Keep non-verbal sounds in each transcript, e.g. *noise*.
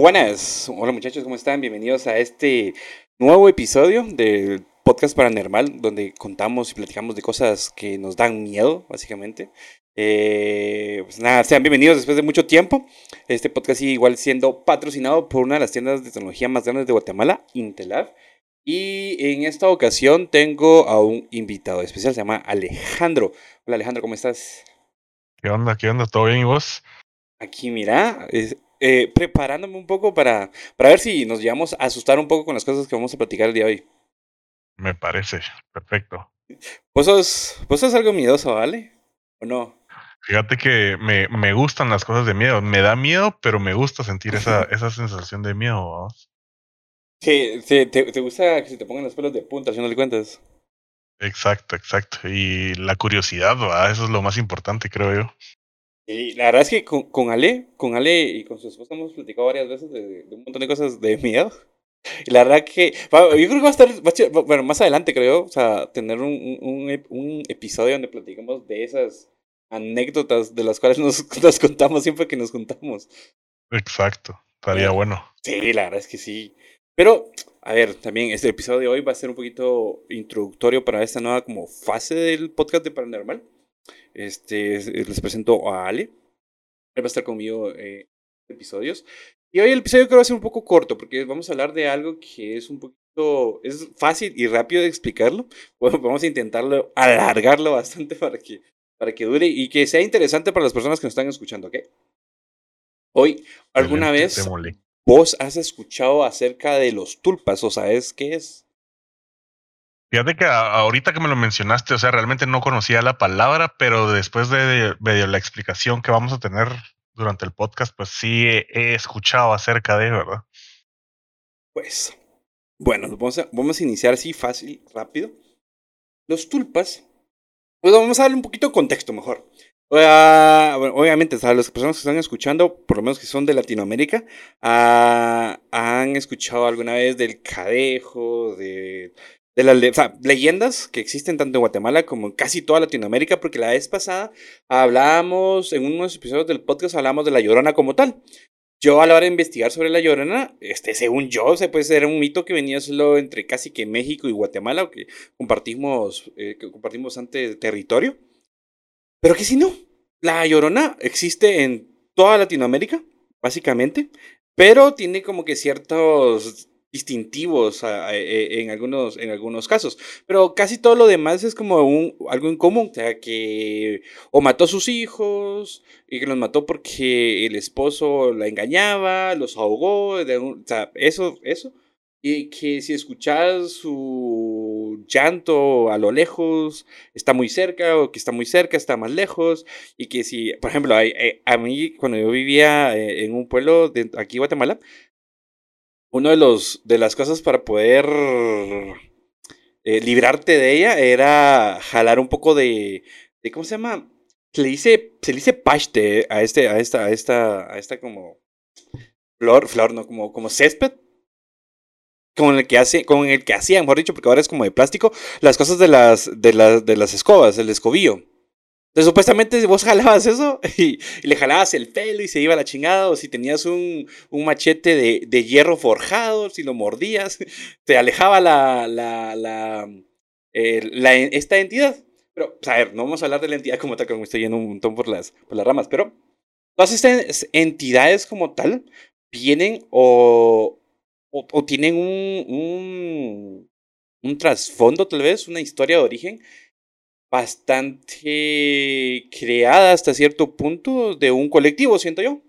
Buenas, hola muchachos, ¿cómo están? Bienvenidos a este nuevo episodio del podcast paranormal, donde contamos y platicamos de cosas que nos dan miedo, básicamente. Eh, pues nada, sean bienvenidos después de mucho tiempo. Este podcast sigue igual siendo patrocinado por una de las tiendas de tecnología más grandes de Guatemala, Intelab. Y en esta ocasión tengo a un invitado especial, se llama Alejandro. Hola Alejandro, ¿cómo estás? ¿Qué onda? ¿Qué onda? ¿Todo bien y vos? Aquí, mira, eh, preparándome un poco para, para ver si nos llevamos a asustar un poco con las cosas que vamos a platicar el día de hoy. Me parece, perfecto. ¿Vos sos, vos sos algo miedoso, ¿vale? ¿O no? Fíjate que me, me gustan las cosas de miedo. Me da miedo, pero me gusta sentir esa, *laughs* esa sensación de miedo. Sí, sí te, te, gusta que se te pongan los pelos de punta, si no le cuentas. Exacto, exacto. Y la curiosidad, eso es lo más importante, creo yo. Y la verdad es que con, con, Ale, con Ale y con su esposa hemos platicado varias veces de, de un montón de cosas de miedo. *laughs* Y la verdad que, yo creo que va a estar, bueno, más adelante creo, o sea, tener un, un, un episodio donde platicamos de esas anécdotas de las cuales nos, *laughs* nos contamos siempre que nos juntamos. Exacto, estaría bueno. Sí, la verdad es que sí. Pero, a ver, también este episodio de hoy va a ser un poquito introductorio para esta nueva como fase del podcast de Paranormal. Este, les presento a Ale. Él va a estar conmigo eh, episodios. Y hoy el episodio creo va a ser un poco corto porque vamos a hablar de algo que es un poquito, es fácil y rápido de explicarlo. *laughs* Bueno, vamos a intentarlo alargarlo bastante para que, para que dure y que sea interesante para las personas que nos están escuchando, ¿ok? Hoy, ¿alguna vez vos has escuchado acerca de los tulpas o sabes qué es? Fíjate que ahorita que me lo mencionaste, o sea, realmente no conocía la palabra, pero después de, de, la explicación que vamos a tener durante el podcast, pues sí he, escuchado acerca de, ¿verdad? Pues, bueno, vamos a, iniciar así fácil, rápido. Los tulpas, pues vamos a darle un poquito de contexto mejor. Obviamente, a las personas que están escuchando, por lo menos que son de Latinoamérica, uh, han escuchado alguna vez del cadejo, de de las leyendas que existen tanto en Guatemala como en casi toda Latinoamérica, porque la vez pasada hablábamos, en unos episodios del podcast hablamos de la llorona como tal. Yo a la hora de investigar sobre la llorona, este, según yo, se puede ser un mito que venía solo entre casi que México y Guatemala, o que compartimos, eh, que compartimos antes territorio. Pero que si no, la llorona existe en toda Latinoamérica, básicamente, pero tiene como que ciertos distintivos e, en, algunos, en algunos casos. Pero casi todo lo demás es como un, algo en común, o sea, que o mató a sus hijos, y que los mató porque el esposo la engañaba, los ahogó, o sea, eso, eso. Y que si escuchas su llanto a lo lejos, está muy cerca, o que está muy cerca, está más lejos. Y que si, por ejemplo, a, mí, cuando yo vivía eh, en un pueblo de aquí, Guatemala, uno de los de las cosas para poder eh, librarte de ella era jalar un poco de, de ¿cómo se llama? Se le dice, se le dice paste a este, a esta, a esta, a esta como flor, flor, no, como, como césped. Con el que hace, con el que hacía, mejor dicho, porque ahora es como de plástico, las cosas de las, de las, de las escobas, el escobillo. Entonces, supuestamente vos jalabas eso *laughs* y, le jalabas el pelo y se iba a la chingada, o si tenías un, un machete de, de, hierro forjado, si lo mordías, *laughs* te alejaba la, la, la, eh, la esta entidad. Pero, pues, a ver, no vamos a hablar de la entidad como tal, me estoy yendo un montón por las, por las ramas, pero todas estas entidades como tal vienen o, o, o tienen un, un, un trasfondo, tal vez, una historia de origen bastante creada hasta cierto punto de un colectivo, siento yo.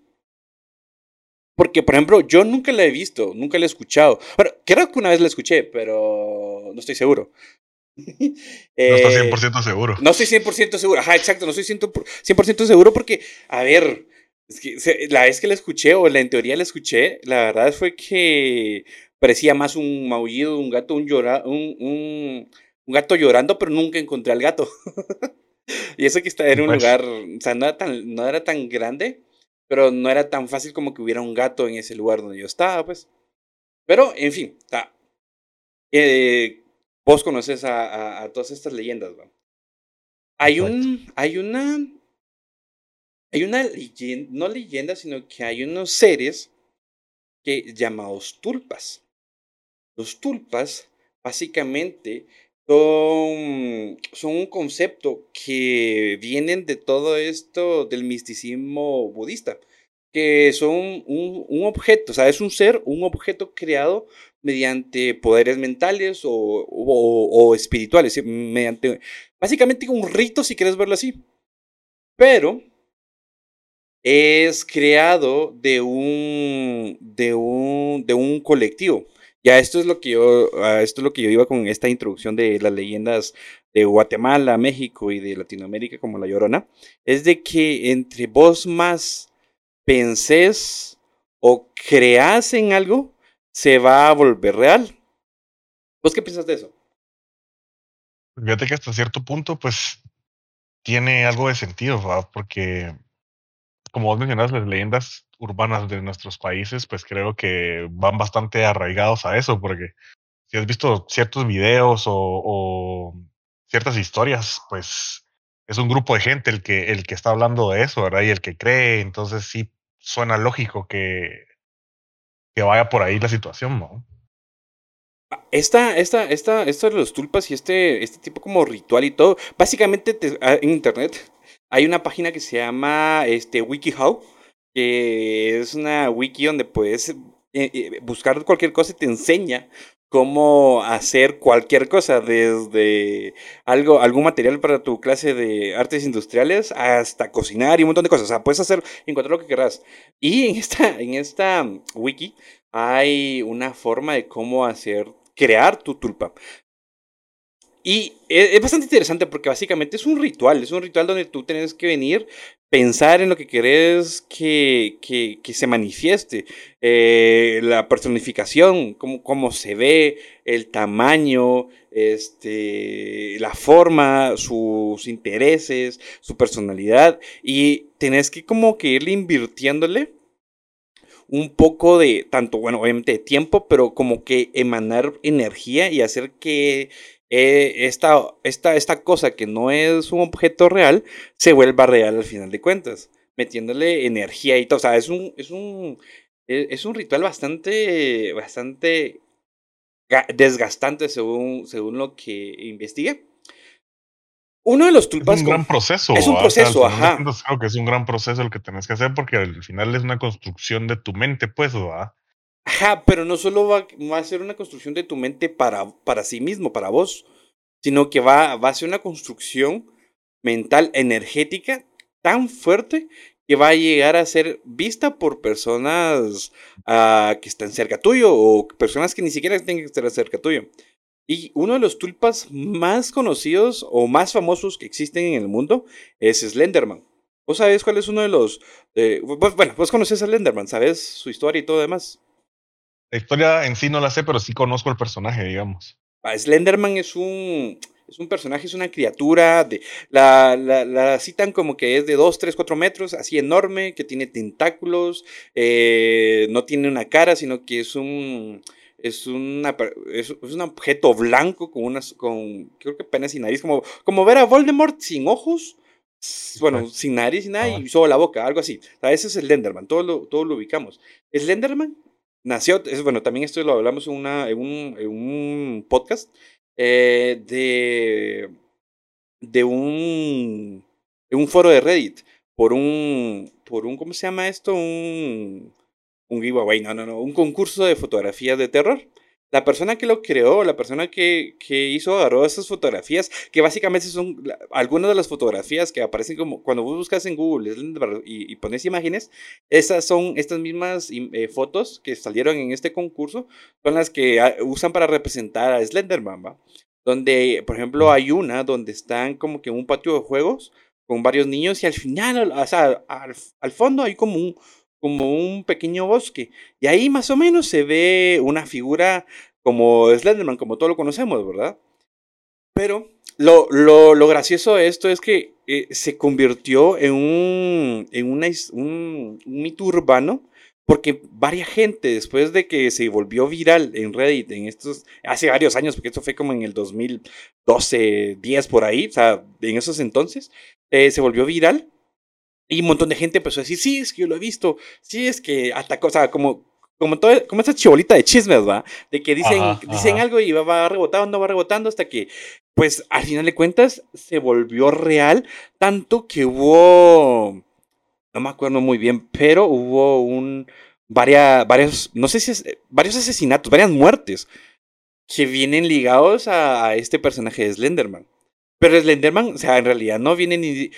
Porque, por ejemplo, yo nunca la he visto, nunca la he escuchado. Bueno, creo que una vez la escuché, pero no estoy seguro. *laughs* eh, no estás 100% seguro. No estoy 100% seguro. Ajá, exacto, no estoy 100% seguro porque, a ver, es que la vez que la escuché, o la en teoría la escuché, la verdad fue que parecía más un maullido de un gato, un llorar, un, un, un gato llorando, pero nunca encontré al gato. *laughs* y eso que está en un pues lugar, o sea, no era, tan, no era tan grande, pero no era tan fácil como que hubiera un gato en ese lugar donde yo estaba, pues. Pero, en fin, está. Eh, vos conoces a, a, a, todas estas leyendas, ¿va? Hay un, hay una, hay una leyenda, no leyenda, sino que hay unos seres que llamados tulpas. Los tulpas básicamente son, son un concepto que vienen de todo esto del misticismo budista, que son un, un objeto, o sea, es un ser, un objeto creado mediante poderes mentales o, o, espirituales, mediante básicamente un rito si quieres verlo así. Pero es creado de un, de un, de un colectivo. Ya esto es lo que yo, esto es lo que yo iba con esta introducción de las leyendas de Guatemala, México y de Latinoamérica como La Llorona, es de que entre vos más pensés o creas en algo, se va a volver real. ¿Vos qué piensas de eso? Fíjate que hasta cierto punto, pues, tiene algo de sentido. Porque, como vos mencionas, las leyendas urbanas de nuestros países, pues creo que van bastante arraigados a eso, porque si has visto ciertos videos o, ciertas historias, pues es un grupo de gente el que, el que está hablando de eso, ¿verdad? Y el que cree, entonces sí suena lógico que, que vaya por ahí la situación, ¿no? Esta, esta, esta, esto de los tulpas y este, este tipo como ritual y todo, básicamente ah, en internet hay una página que se llama este, WikiHow, que es una wiki donde puedes eh, eh, buscar cualquier cosa y te enseña cómo hacer cualquier cosa, desde algo, algún material para tu clase de artes industriales hasta cocinar y un montón de cosas. O sea, puedes hacer, encontrar lo que querrás. Y en esta, en esta wiki hay una forma de cómo hacer, crear tu tulpa. Y e, es bastante interesante porque básicamente es un ritual, es un ritual donde tú tienes que venir, pensar en lo que querés que, que, que se manifieste, eh, la personificación, cómo, cómo, se ve, el tamaño, este, la forma, sus intereses, su personalidad, y tenés que como que irle invirtiéndole un poco de, tanto, bueno, obviamente de tiempo, pero como que emanar energía y hacer que eh, esta, esta, esta cosa que no es un objeto real se vuelva real al final de cuentas, metiéndole energía y todo. O sea, es un, es un, e, es un ritual bastante, bastante desgastante según, según lo que investigué. Uno de los tulpas. Es un gran proceso. Es un proceso, ajá. Creo que es un gran proceso el que tenés que hacer porque al final es una construcción de tu mente, pues, ¿verdad? Ajá, pero no solo va, a ser una construcción de tu mente para, para sí mismo, para vos, sino que va, va a ser una construcción mental, energética tan fuerte que va a llegar a ser vista por personas uh, que están cerca tuyo o personas que ni siquiera tienen que estar cerca tuyo. Y uno de los tulpas más conocidos o más famosos que existen en el mundo es Slenderman. ¿Vos sabés cuál es uno de los... Eh, bueno, vos conoces a Slenderman, ¿sabes su historia y todo demás? La historia en sí no la sé, pero sí conozco el personaje, digamos. Ah, Slenderman es un, es un personaje, es una criatura, de, la, la, la, citan como que es de 2, 3, 4 metros, así enorme, que tiene tentáculos, eh, no tiene una cara, sino que es un, es, una, es, un objeto blanco con unas, con, creo que penas y nariz, como, como ver a Voldemort sin ojos, bueno, sin nariz y nada, y solo la boca, algo así. O sea, ese es Slenderman, todo lo, todo lo ubicamos. Slenderman nació, es, bueno, también esto lo hablamos en, una, en, un, en un podcast, eh, de, de, un, un foro de Reddit, por un, por un, ¿cómo se llama esto? Un, un giveaway, no, no, no, un concurso de fotografías de terror la persona que lo creó, la persona que, que hizo, agarró esas fotografías, que básicamente son algunas de las fotografías que aparecen como cuando vos buscas en Google y, pones imágenes, esas son estas mismas eh, fotos que salieron en este concurso, son las que ah, usan para representar a Slenderman, ¿va? Donde, por ejemplo, hay una donde están como que en un patio de juegos con varios niños y al final, o sea, al, al fondo hay como un como un pequeño bosque. Y ahí más o menos se ve una figura como Slenderman, como todos lo conocemos, ¿verdad? Pero lo, lo, lo gracioso de esto es que eh, se convirtió en, un, en un mito urbano porque varias gente, después de que se volvió viral en Reddit en estos, hace varios años, porque esto fue como en el 2012, 10 por ahí, o sea, en esos entonces, eh, se volvió viral y un montón de gente empezó a decir, sí, es que yo lo he visto, sí, es que atacó, o sea, como como, todo, como esta chibolita de chismes, ¿va? De que dicen, Ajá, dicen ajá. algo y va, va rebotando, va rebotando hasta que, pues, al final de cuentas, se volvió real, tanto que hubo, no me acuerdo muy bien, pero hubo un, varias, varios, no sé si es, varios asesinatos, varias muertes que vienen ligados a, a este personaje de Slenderman. Pero Slenderman, o sea, en realidad no viene ni...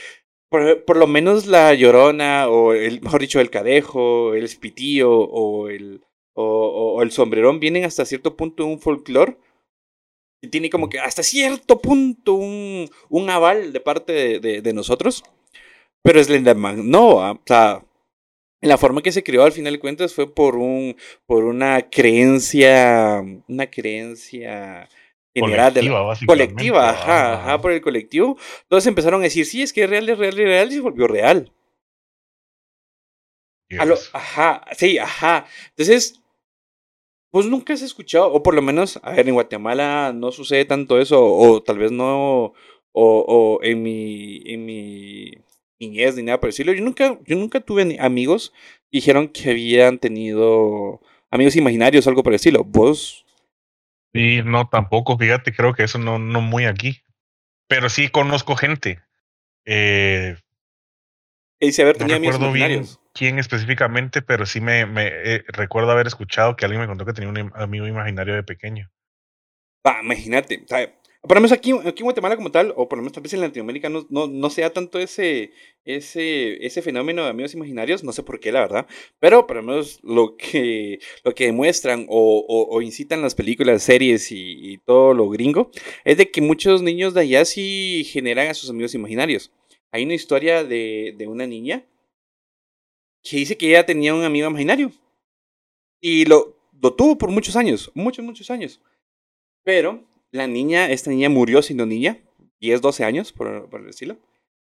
Por, por lo menos la Llorona, o el, mejor dicho, el Cadejo, el Espitío, o el, o, el Sombrerón, vienen hasta cierto punto de un folclore. Y tiene como que hasta cierto punto un, un aval de parte de, nosotros. Pero Slenderman no, o sea, la forma que se creó al final de cuentas fue por un por una creencia una creencia general de la- Colectiva, colectiva ajá, Ajá. por el colectivo. Todos empezaron a decir sí es que es real es real es real y se volvió real. A lo- Yes. ajá sí ajá. Entonces pues nunca has escuchado o por lo menos a ver en Guatemala no sucede tanto eso o, tal vez no o, o en mi en mi niñez ni nada por decirlo yo nunca yo nunca tuve amigos que dijeron que habían tenido amigos imaginarios o algo por el estilo. Vos Sí, no, tampoco, fíjate, creo que eso no, no muy aquí. Pero sí conozco gente. Eh, haber no tenido recuerdo bien quién específicamente, pero sí me, me eh, recuerdo haber escuchado que alguien me contó que tenía un amigo imaginario de pequeño. Ah, imagínate, sea, por lo menos aquí, aquí en Guatemala como tal, o por lo menos tal en Latinoamérica, no, no, no se da tanto ese, ese, ese fenómeno de amigos imaginarios, no sé por qué, la verdad, pero por lo menos lo que, lo que demuestran o, o, incitan las películas, series y, y todo lo gringo, es de que muchos niños de allá sí generan a sus amigos imaginarios. Hay una historia de, de una niña que dice que ella tenía un amigo imaginario y lo, lo tuvo por muchos años, muchos, muchos años. Pero la niña, esta niña murió siendo niña, 10, 12 años, por, por decirlo.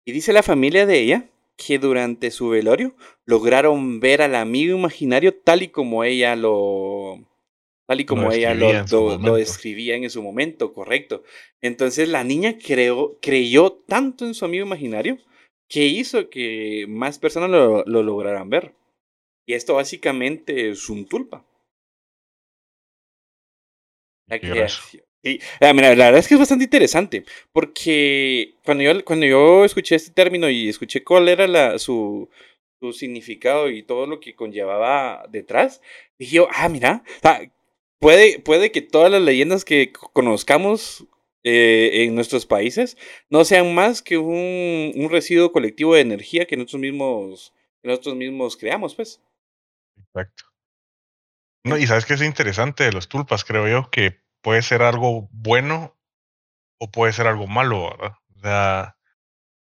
Y dice la familia de ella que durante su velorio lograron ver al amigo imaginario tal y como ella lo. Tal y como ella lo, describía en su lo- lo momento. describía en su momento, correcto. Entonces la niña creó, creyó tanto en su amigo imaginario que hizo que más personas lo, lo lograran ver. Y esto básicamente es un tulpa. La creación. Sí, ah, mira, la verdad es que es bastante interesante, porque cuando yo, cuando yo escuché este término y escuché cuál era la, su, su significado y todo lo que conllevaba detrás, dije yo, ah, mira, puede, puede que todas las leyendas que conozcamos eh, en nuestros países no sean más que un, un residuo colectivo de energía que nosotros mismos, nosotros mismos creamos, pues. Exacto. No, y sabes que es interesante de los tulpas, creo yo, que puede ser algo bueno o puede ser algo malo, ¿verdad? O sea,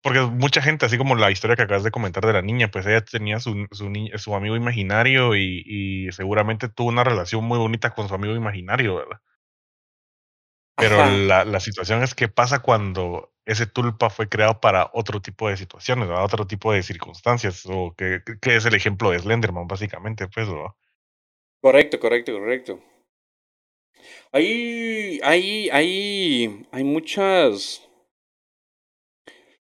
porque mucha gente, así como la historia que acabas de comentar de la niña, pues ella tenía su, su, amigo imaginario y, y seguramente tuvo una relación muy bonita con su amigo imaginario, ¿verdad? Pero la, la situación es que pasa cuando ese tulpa fue creado para otro tipo de situaciones, ¿verdad? Otro tipo de circunstancias, o que, que es el ejemplo de Slenderman, básicamente, pues, ¿verdad? Correcto, correcto, correcto. Hay, hay, hay, hay muchas.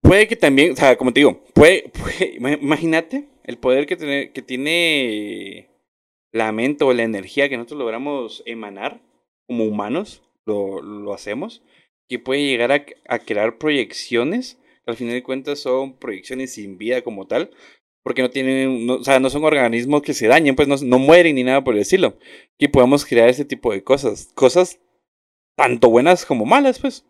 Puede que también, o sea, como te digo, puede, *laughs* puede- ima- imagínate el poder que tiene, que tiene la mente o la energía que nosotros logramos emanar como humanos, lo, lo hacemos, que puede llegar a, a crear proyecciones, que al final de cuentas son proyecciones sin vida como tal, porque no tienen, no- o sea, no son organismos que se dañen, pues no, no mueren ni nada por el estilo. Que podemos crear ese tipo de cosas, cosas tanto buenas como malas, pues.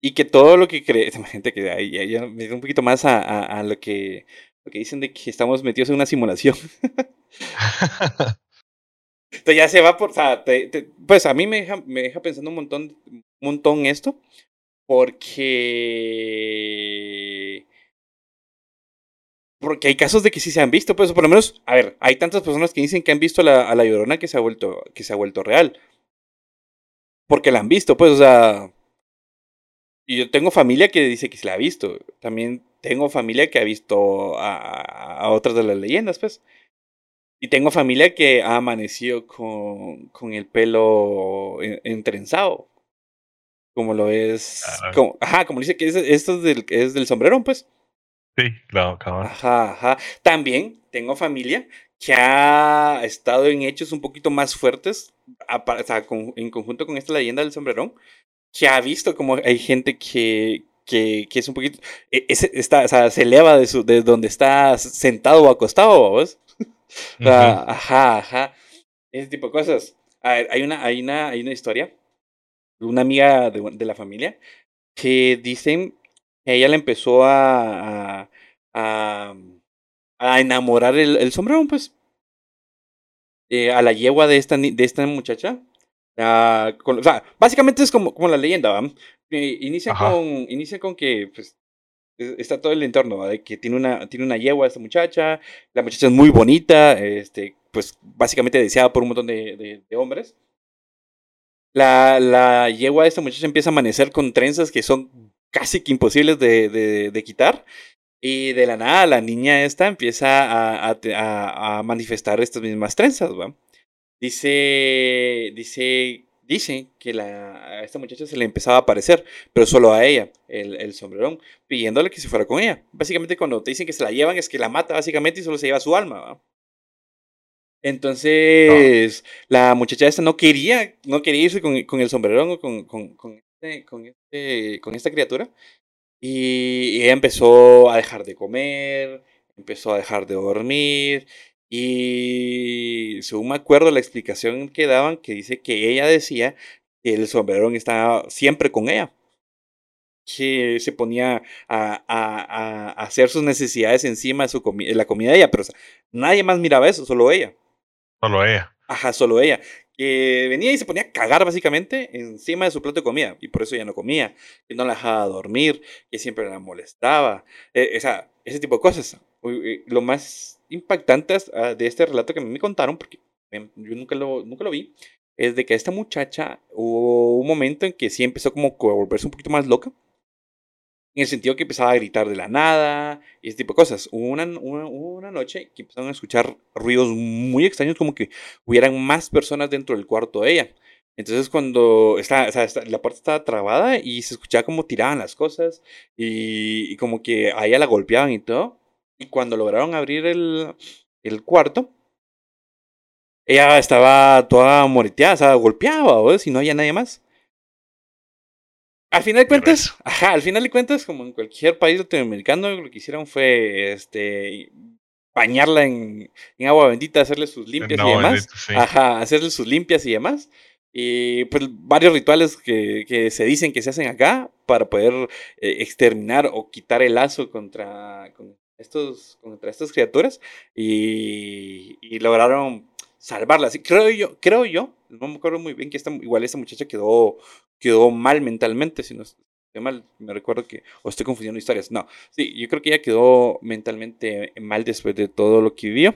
Y que todo lo que cree, gente que ahí ya, ya me un poquito más a, a, a lo que lo que dicen de que estamos metidos en una simulación. *laughs* Entonces ya se va por, o sea, te- te- pues a mí me deja, me deja pensando un montón, un montón esto, porque porque hay casos de que sí se han visto, pues, por lo menos, a ver, hay tantas personas que dicen que han visto a la, a la llorona que se ha vuelto, que se ha vuelto real. Porque la han visto, pues, o sea. Y yo tengo familia que dice que se la ha visto. También tengo familia que ha visto a, a otras de las leyendas, pues. Y tengo familia que ha amanecido con, con el pelo en- entrenzado. Como lo es. Ah. Como, ajá, como dice que es, esto es del, es del sombrerón, pues. Sí, claro, cabrón. Ajá, ajá. También tengo familia que ha estado en hechos un poquito más fuertes, o sea, en conjunto con esta leyenda del sombrerón, que ha visto como hay gente que, que, que es un poquito, e, está, o sea, se eleva de, su, de donde está sentado o acostado, ¿vos? *laughs* Ajá, ajá, ese tipo de cosas. A ver, hay una, hay una, hay una historia, una amiga de, de la familia, que dicen ella le empezó a, a, a, enamorar el, el sombrerón, pues. Eh, a la yegua de esta, de esta muchacha. o sea, básicamente es como, como la leyenda, ¿va? Eh, inicia, con, inicia con que pues, e, está todo el entorno, de que tiene una, tiene una yegua esta muchacha, la muchacha es muy bonita, este, pues básicamente deseada por un montón de, de, hombres. La, la, yegua de esta muchacha empieza a amanecer con trenzas que son casi que imposibles de, de, de quitar. Y de la nada la niña esta empieza a, a, a manifestar estas mismas trenzas, ¿va? Dice, dice dice que la, a esta muchacha se le empezaba a aparecer, pero solo a ella, el, el sombrerón, pidiéndole que se fuera con ella. Básicamente cuando te dicen que se la llevan es que la mata básicamente y solo se lleva su alma. Entonces, la muchacha esta no quería, no quería irse con, con el sombrerón o con, con, con, este, con, este, con esta criatura. Y, y ella empezó a dejar de comer, empezó a dejar de dormir y según me acuerdo la explicación que daban, que dice que ella decía que el sombrerón estaba siempre con ella. Que se ponía a, a, a hacer sus necesidades encima de, su la comida de ella, pero nadie más miraba eso, solo ella. Solo ella. Ajá, solo ella. Que venía y se ponía a cagar básicamente encima de su plato de comida, y por eso ella no comía, que no la dejaba dormir, que siempre la molestaba, eh, o sea, ese tipo de cosas. Lo más impactantes ah, de este relato que me contaron, porque yo nunca lo, nunca lo vi, es de que esta muchacha hubo un momento en que sí empezó como a volverse un poquito más loca. En el sentido que empezaba a gritar de la nada y ese tipo de cosas. Hubo una, una, una, noche que empezaron a escuchar ruidos muy extraños, como que hubieran más personas dentro del cuarto de ella. Entonces cuando está, o sea, la puerta estaba trabada y se escuchaba como tiraban las cosas y, y, como que a ella la golpeaban y todo. Y cuando lograron abrir el, el cuarto, ella estaba toda moreteada, o sea, golpeada, ¿o? si no había nadie más. Al final de cuentas, ajá, al final de cuentas, como en cualquier país latinoamericano, lo que hicieron fue este bañarla en, en agua bendita, hacerle sus limpias y demás. Ajá, hacerle sus limpias y demás. Y pues varios rituales que, que se dicen que se hacen acá para poder eh, exterminar o quitar el lazo contra, estos, contra estas criaturas y, y lograron salvarlas. Creo yo, creo yo, no me acuerdo muy bien que esta, igual esta muchacha quedó, quedó mal mentalmente, si no estoy mal, me recuerdo que, o estoy confundiendo historias, no, sí, yo creo que ella quedó mentalmente mal después de todo lo que vivió.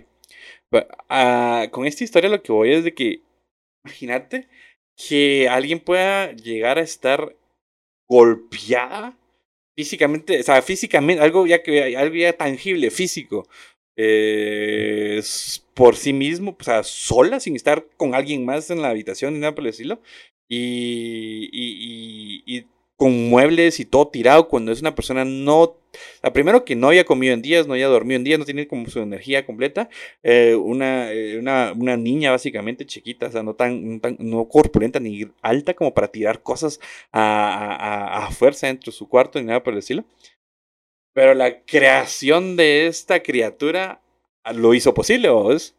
Uh, con esta historia lo que voy es de que, imagínate que alguien pueda llegar a estar golpeada físicamente, o sea, físicamente, algo ya que algo ya tangible, físico, eh, por sí mismo, o sea, sola, sin estar con alguien más en la habitación ni nada por el estilo, y, y, y, con muebles y todo tirado cuando es una persona no, la primero que no había comido en días, no había dormido en días, no tiene como su energía completa, eh, una, eh, una, una, niña básicamente chiquita, o sea, no tan, corpulenta ni alta como para tirar cosas a, a, a fuerza dentro de su cuarto ni nada por el estilo. Pero la creación de esta criatura lo hizo posible, ¿vos?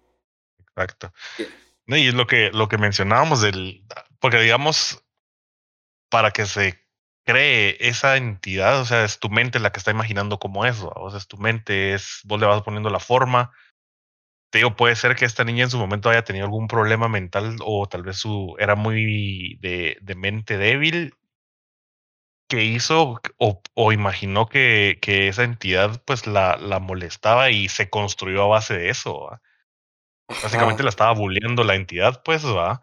Exacto. Y es lo que, lo que mencionábamos del, porque digamos, para que se cree esa entidad, o sea, es tu mente la que está imaginando como eso, o sea, es tu mente, es vos le vas poniendo la forma. Te digo, puede ser que esta niña en su momento haya tenido algún problema mental o tal vez su era muy de, de mente débil que hizo o, o imaginó que, que, esa entidad pues la, la, molestaba y se construyó a base de eso. Básicamente la estaba bulleando la entidad, pues, va.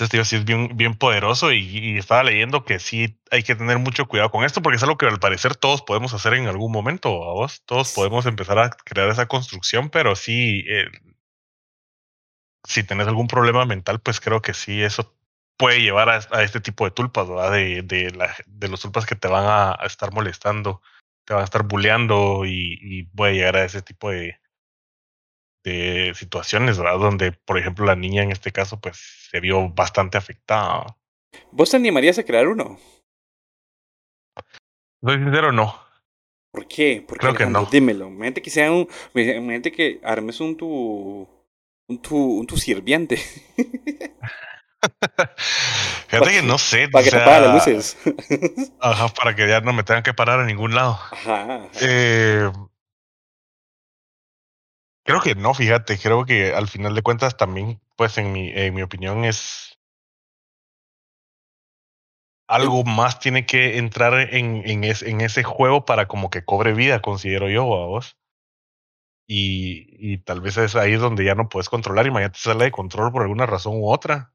Entonces, digo, sí es bien, bien poderoso y, estaba leyendo que sí hay que tener mucho cuidado con esto porque es algo que al parecer todos podemos hacer en algún momento, vos. Todos podemos empezar a crear esa construcción, pero sí, eh, si tenés algún problema mental, pues creo que sí, eso puede llevar a, este tipo de tulpas, ¿verdad? De, de, la, de los tulpas que te van a, estar molestando, te van a estar bulleando y, y puede llegar a ese tipo de, de situaciones, ¿verdad? Donde, por ejemplo, la niña en este caso, pues se vio bastante afectada. ¿Vos te animarías a crear uno? Soy sincero, no. ¿Por qué? Porque Creo que no. Dímelo. Imagínate que sea un. Imagínate que armes un tu. Un tu, un tu sirviente. *laughs* *laughs* Fíjate que no sé. Para que apague las luces. *laughs* Ajá, para que ya no me tengan que parar a ningún lado. Ajá. ajá. Eh, creo que no, fíjate. Creo que al final de cuentas también, pues en mi, en mi opinión, es algo más tiene que entrar en, en, es, en ese juego para como que cobre vida, considero yo, a vos. Y, y tal vez es ahí donde ya no puedes controlar. Imagínate sale de control por alguna razón u otra.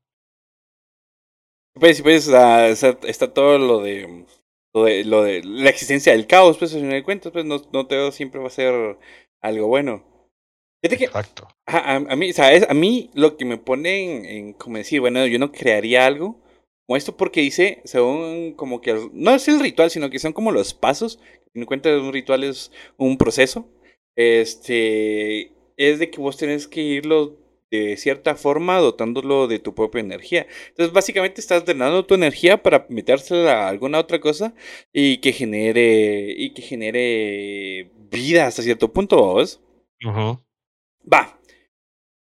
Pues, pues, está, está todo lo de, lo de. Lo de la existencia del caos, pues, al final de cuentas, pues, no, no todo siempre va a ser algo bueno. Fíjate que, Exacto. a, a, a mí, ¿sabes? A mí lo que me pone en, en como decir, bueno, yo no crearía algo como esto porque dice, según como que, no es el ritual, sino que son como los pasos. En cuenta un ritual es un proceso. Este, es de que vos tenés que irlo de cierta forma dotándolo de tu propia energía. Entonces, básicamente estás drenando tu energía para metérsela a alguna otra cosa y que genere y que genere vida hasta cierto punto, ¿vos? Uh -huh. Va.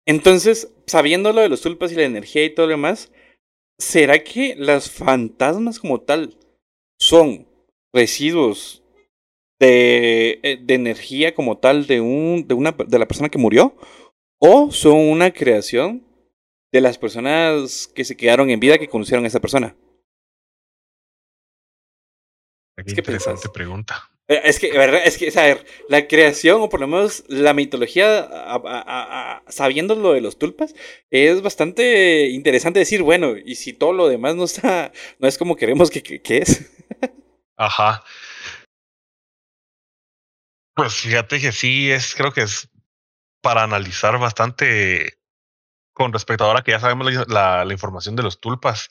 Entonces, sabiendo lo de los tulpas y la energía y todo lo demás, ¿será que las fantasmas como tal son residuos de, de energía como tal de un de una de la persona que murió o son una creación de las personas que se quedaron en vida que conocieron a esa persona? Qué interesante pregunta. Es que, ¿verdad? Es que, la creación, o por lo menos la mitología, a, a, a, sabiendo lo de los tulpas, es bastante interesante decir, bueno, y si todo lo demás no está, no es como queremos que, que, que es. Ajá. Pues fíjate que sí, es, creo que es para analizar bastante con respecto a ahora que ya sabemos la, la, la información de los tulpas.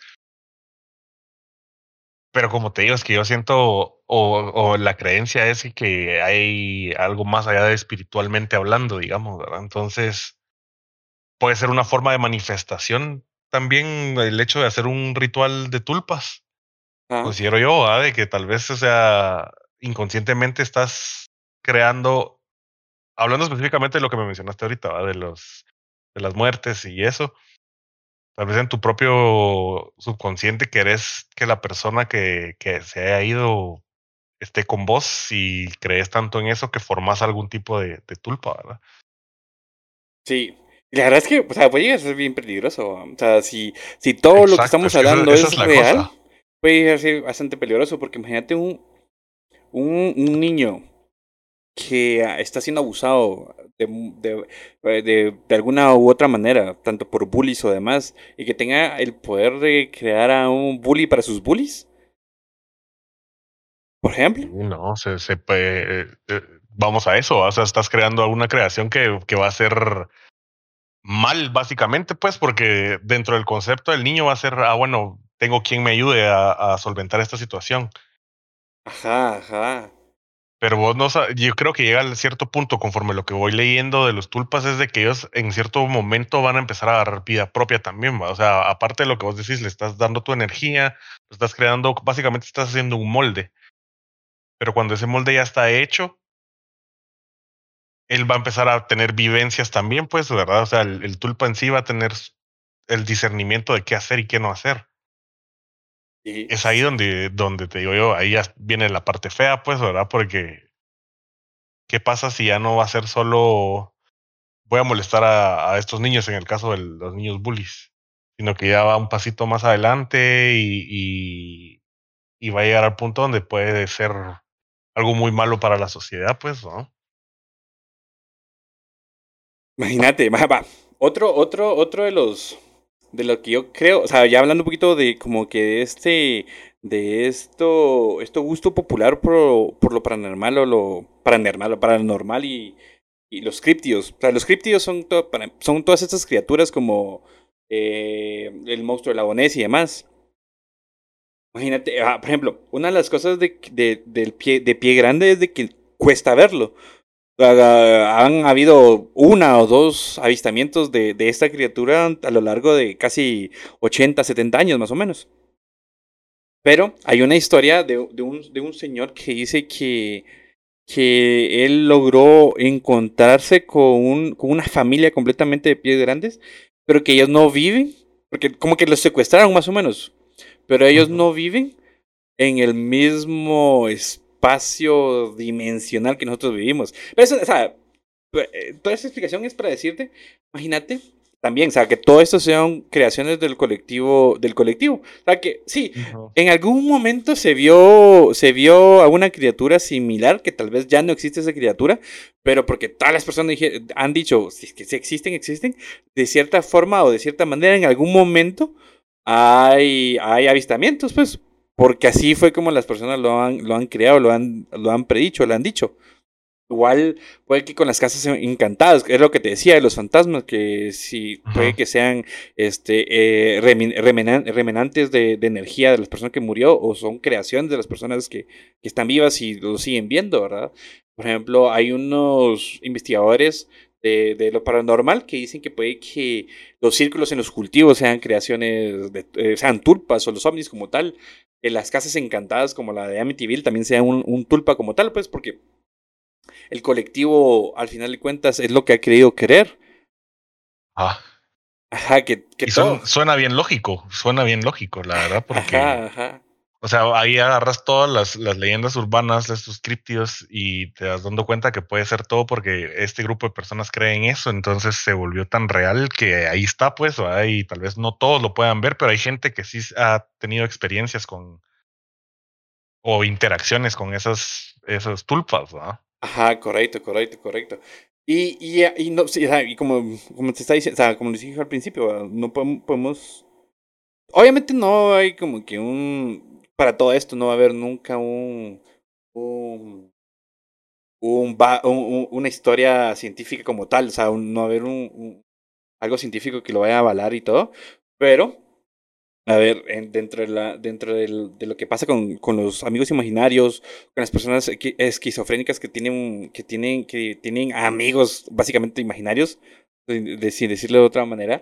Pero como te digo, es que yo siento, o, o, la creencia es que hay algo más allá de espiritualmente hablando, digamos, ¿verdad? Entonces, puede ser una forma de manifestación también el hecho de hacer un ritual de tulpas. Ah. Considero yo, ¿verdad? De que tal vez, o sea, inconscientemente estás creando, hablando específicamente de lo que me mencionaste ahorita, ¿verdad? De los, de las muertes y eso tal vez en tu propio subconsciente querés que la persona que, que se haya ido esté con vos y crees tanto en eso que formas algún tipo de, de tulpa, ¿verdad? Sí. La verdad es que, o sea, puede llegar a ser bien peligroso. O sea, si, si todo Exacto, lo que estamos hablando es, real, cosa. puede llegar a ser bastante peligroso. Porque imagínate un, un, un niño que está siendo abusado de, de, de, de, alguna u otra manera, tanto por bullies o demás, y que tenga el poder de crear a un bully para sus bullies. Por ejemplo. No, se, se eh, eh, vamos a eso, o sea, estás creando una creación que, que va a ser mal, básicamente, pues, porque dentro del concepto del niño va a ser, ah, bueno, tengo quien me ayude a, a solventar esta situación. Ajá, ajá. Pero vos no yo creo que llega a cierto punto, conforme lo que voy leyendo de los tulpas, es de que ellos en cierto momento van a empezar a dar vida propia también. O sea, aparte de lo que vos decís, le estás dando tu energía, lo estás creando, básicamente estás haciendo un molde. Pero cuando ese molde ya está hecho, él va a empezar a tener vivencias también, pues, ¿verdad? O sea, el, el tulpa en sí va a tener el discernimiento de qué hacer y qué no hacer. Es ahí donde, donde te digo yo, ahí ya viene la parte fea, pues, ¿verdad? Porque, ¿qué pasa si ya no va a ser solo voy a molestar a, a estos niños en el caso de los niños bullies? Sino que ya va un pasito más adelante y, y, y va a llegar al punto donde puede ser algo muy malo para la sociedad, pues, ¿no? Imagínate, va, va. Otro, otro, otro de los de lo que yo creo, o sea, ya hablando un poquito de como que de este, de esto, esto gusto popular por, por lo paranormal o lo paranormal, lo paranormal y, y los criptidos. O sea, los criptidos son, to, son todas estas criaturas como eh, el monstruo de la Bonés y demás. Imagínate, ah, por ejemplo, una de las cosas de, de, del pie, de pie grande es de que cuesta verlo. Han habido una o dos avistamientos de, de esta criatura a lo largo de casi 80, 70 años más o menos. Pero hay una historia de, de, un, de un señor que dice que, que él logró encontrarse con, un, con una familia completamente de pies grandes, pero que ellos no viven, porque como que los secuestraron más o menos, pero ellos no viven en el mismo espacio dimensional que nosotros vivimos. Pero eso, o sea, eh, toda esa explicación es para decirte, imagínate también, o sea, que todo esto sean creaciones del colectivo, del colectivo. O sea, que sí, en algún momento se vio, se vio a una criatura similar, que tal vez ya no existe esa criatura, pero porque todas las personas han dicho que si existen, existen, de cierta forma o de cierta manera, en algún momento hay, hay avistamientos, pues, porque así fue como las personas lo han, lo han creado, lo han, lo han predicho, lo han dicho. Igual puede que con las casas encantadas, es lo que te decía de los fantasmas, que si puede que sean este eh, remenantes de, de, energía de las personas que murió o son creaciones de las personas que, que, están vivas y lo siguen viendo, ¿verdad? Por ejemplo, hay unos investigadores de, de, lo paranormal que dicen que puede que los círculos en los cultivos sean creaciones, de, eh, sean tulpas o los ovnis como tal, que las casas encantadas como la de Amityville también sean un, un tulpa como tal, pues porque el colectivo, al final de cuentas, es lo que ha querido querer. Ah. Ajá, que, que suena bien lógico, suena bien lógico, la verdad, porque. Ajá, ajá. O sea, ahí agarras todas las, las leyendas urbanas, estos criptidos, y te das dando cuenta que puede ser todo porque este grupo de personas creen eso, entonces se volvió tan real que ahí está, pues, y tal vez no todos lo puedan ver, pero hay gente que sí ha tenido experiencias con o interacciones con esas, esas tulpas, ¿no? Ajá, correcto, correcto, correcto. Y, y, y, no, y como, como te está diciendo, o sea, como les dije al principio, no podemos, Obviamente no hay como que un... Para todo esto no va a haber nunca un... un, un, un una historia científica como tal, o sea, no va a haber un, algo científico que lo vaya a avalar y todo, pero a ver, dentro, de, la, dentro de lo que pasa con, con, los amigos imaginarios, con las personas esquizofrénicas que tienen, que tienen, que tienen amigos básicamente imaginarios, decirlo de otra manera,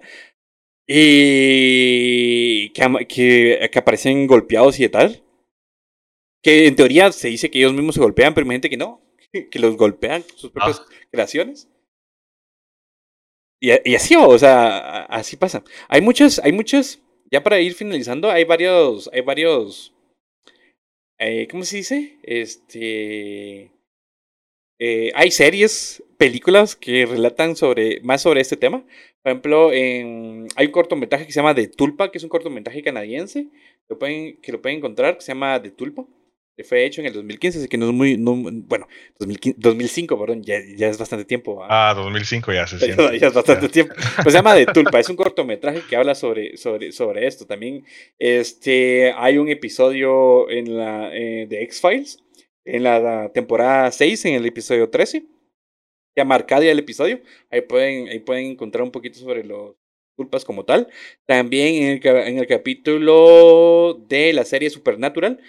y que, que, que, aparecen golpeados y tal. Que en teoría se dice que ellos mismos se golpean, pero hay gente que no, *laughs* que los golpean sus propias ah. creaciones. Y, y, así, o sea, así pasa. Hay muchas, hay muchas ya para ir finalizando, hay varios, hay varios, eh, ¿cómo se dice? Este, eh, hay series, películas que relatan sobre, más sobre este tema. Por ejemplo, en, hay un cortometraje que se llama The Tulpa, que es un cortometraje canadiense, lo pueden, que lo pueden encontrar, que se llama The Tulpa fue hecho en el 2015, así que no es muy, no, bueno, 2005, perdón, ya, ya, es bastante tiempo. Ah, 2005 ya se *laughs* siente. ya es bastante tiempo. Pues se llama De Tulpa, es un cortometraje que habla sobre, sobre, sobre esto. También este, hay un episodio en la, eh, de X-Files, en la temporada 6, en el episodio 13. Se llama Arcadia el episodio. Ahí pueden, ahí pueden encontrar un poquito sobre los culpas como tal. También en el, en el capítulo de la serie Supernatural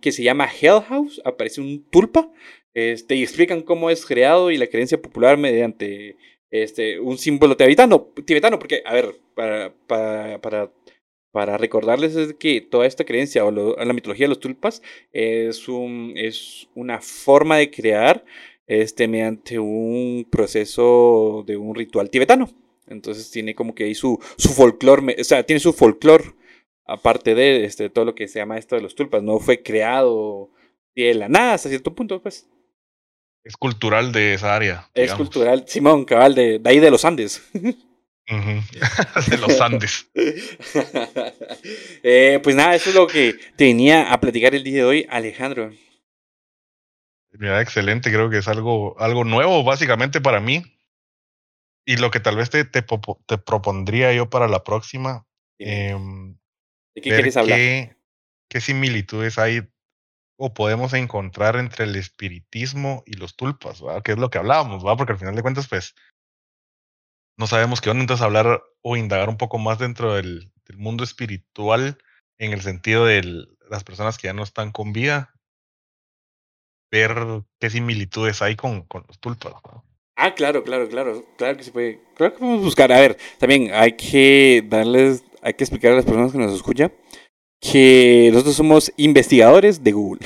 que se llama Hell House, aparece un tulpa, este, y explican cómo es creado y la creencia popular mediante este, un símbolo tibetano, tibetano, porque, a ver, para, para, para recordarles es que toda esta creencia o la mitología de los tulpas es, un, es una forma de crear este, mediante un proceso de un ritual tibetano. Entonces tiene como que ahí su, su folclore, o sea, tiene su folclore aparte de este, todo lo que se llama esto de los tulpas, no fue creado de la nada hasta cierto punto, pues. Es cultural de esa área. Es cultural, Simón, cabal, de, de ahí de los Andes. *laughs* *laughs* de los Andes. *laughs* eh, pues nada, eso es lo que tenía a platicar el día de hoy, Alejandro. Mira, excelente, creo que es algo, algo nuevo básicamente para mí. Y lo que tal vez te, te, te propondría yo para la próxima, eh, ¿De qué quieres hablar? Qué, similitudes hay o podemos encontrar entre el espiritismo y los tulpas, ¿verdad? Que es lo que hablábamos, ¿va? Porque al final de cuentas, pues, no sabemos qué onda, entonces hablar o indagar un poco más dentro del, mundo espiritual en el sentido de las personas que ya no están con vida. ver qué similitudes hay con, con los tulpas. Ah, claro, claro, claro. Claro que se puede. Claro que podemos buscar. A ver, también hay que darles, hay que explicar a las personas que nos escuchan que nosotros somos investigadores de Google.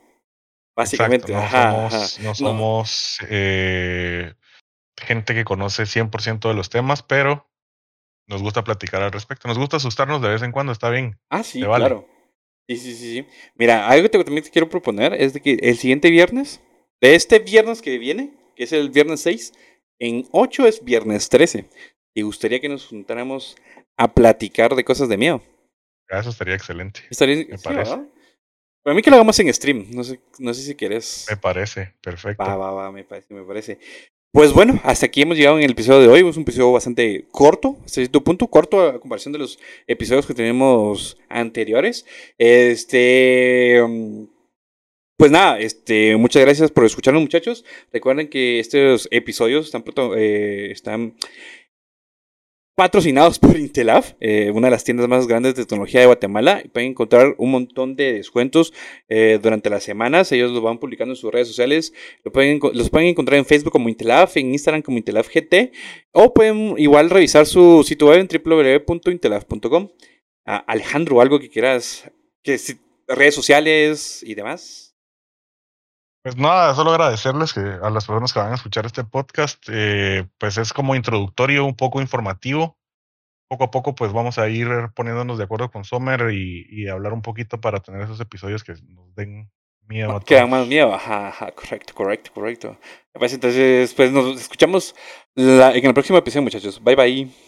*laughs* Básicamente. no ajá, somos, No somos eh, gente que conoce 100% de los temas, pero nos gusta platicar al respecto. Nos gusta asustarnos de vez en cuando, está bien. Ah, sí, claro. Sí, sí, sí, sí. Mira, algo que también te quiero proponer es de que el siguiente viernes, de este viernes que viene, que es el viernes 6, en 8 es viernes 13. Y gustaría que nos juntáramos a platicar de cosas de miedo. Ah, eso estaría excelente. Estaría, me parece. Para mí que lo hagamos en stream. No sé, no sé si quieres. Me parece, perfecto. Va, va, va, me parece, me parece. Pues bueno, hasta aquí hemos llegado en el episodio de hoy. Es un episodio bastante corto, hasta cierto punto, corto a comparación de los episodios que tenemos anteriores. Este. Um, pues nada, este, muchas gracias por escucharnos, muchachos. Recuerden que estos episodios están, eh, están patrocinados por Intelaf, eh, una de las tiendas más grandes de tecnología de Guatemala. Pueden encontrar un montón de descuentos eh, durante las semanas. Ellos los van publicando en sus redes sociales. Lo pueden, los pueden encontrar en Facebook como Intelaf, en Instagram como Intelaf GT. O pueden igual revisar su sitio web en www.intelaf.com. Ah, Alejandro, algo que quieras, que redes sociales y demás. Pues nada, solo agradecerles que a las personas que van a escuchar este podcast, eh, pues es como introductorio, un poco informativo. Poco a poco, pues vamos a ir poniéndonos de acuerdo con Sommer y, hablar un poquito para tener esos episodios que nos den miedo. Que dan más miedo, ajá, ajá, correcto, correcto, correcto. Entonces, pues nos escuchamos en el próximo episodio, muchachos. Bye bye.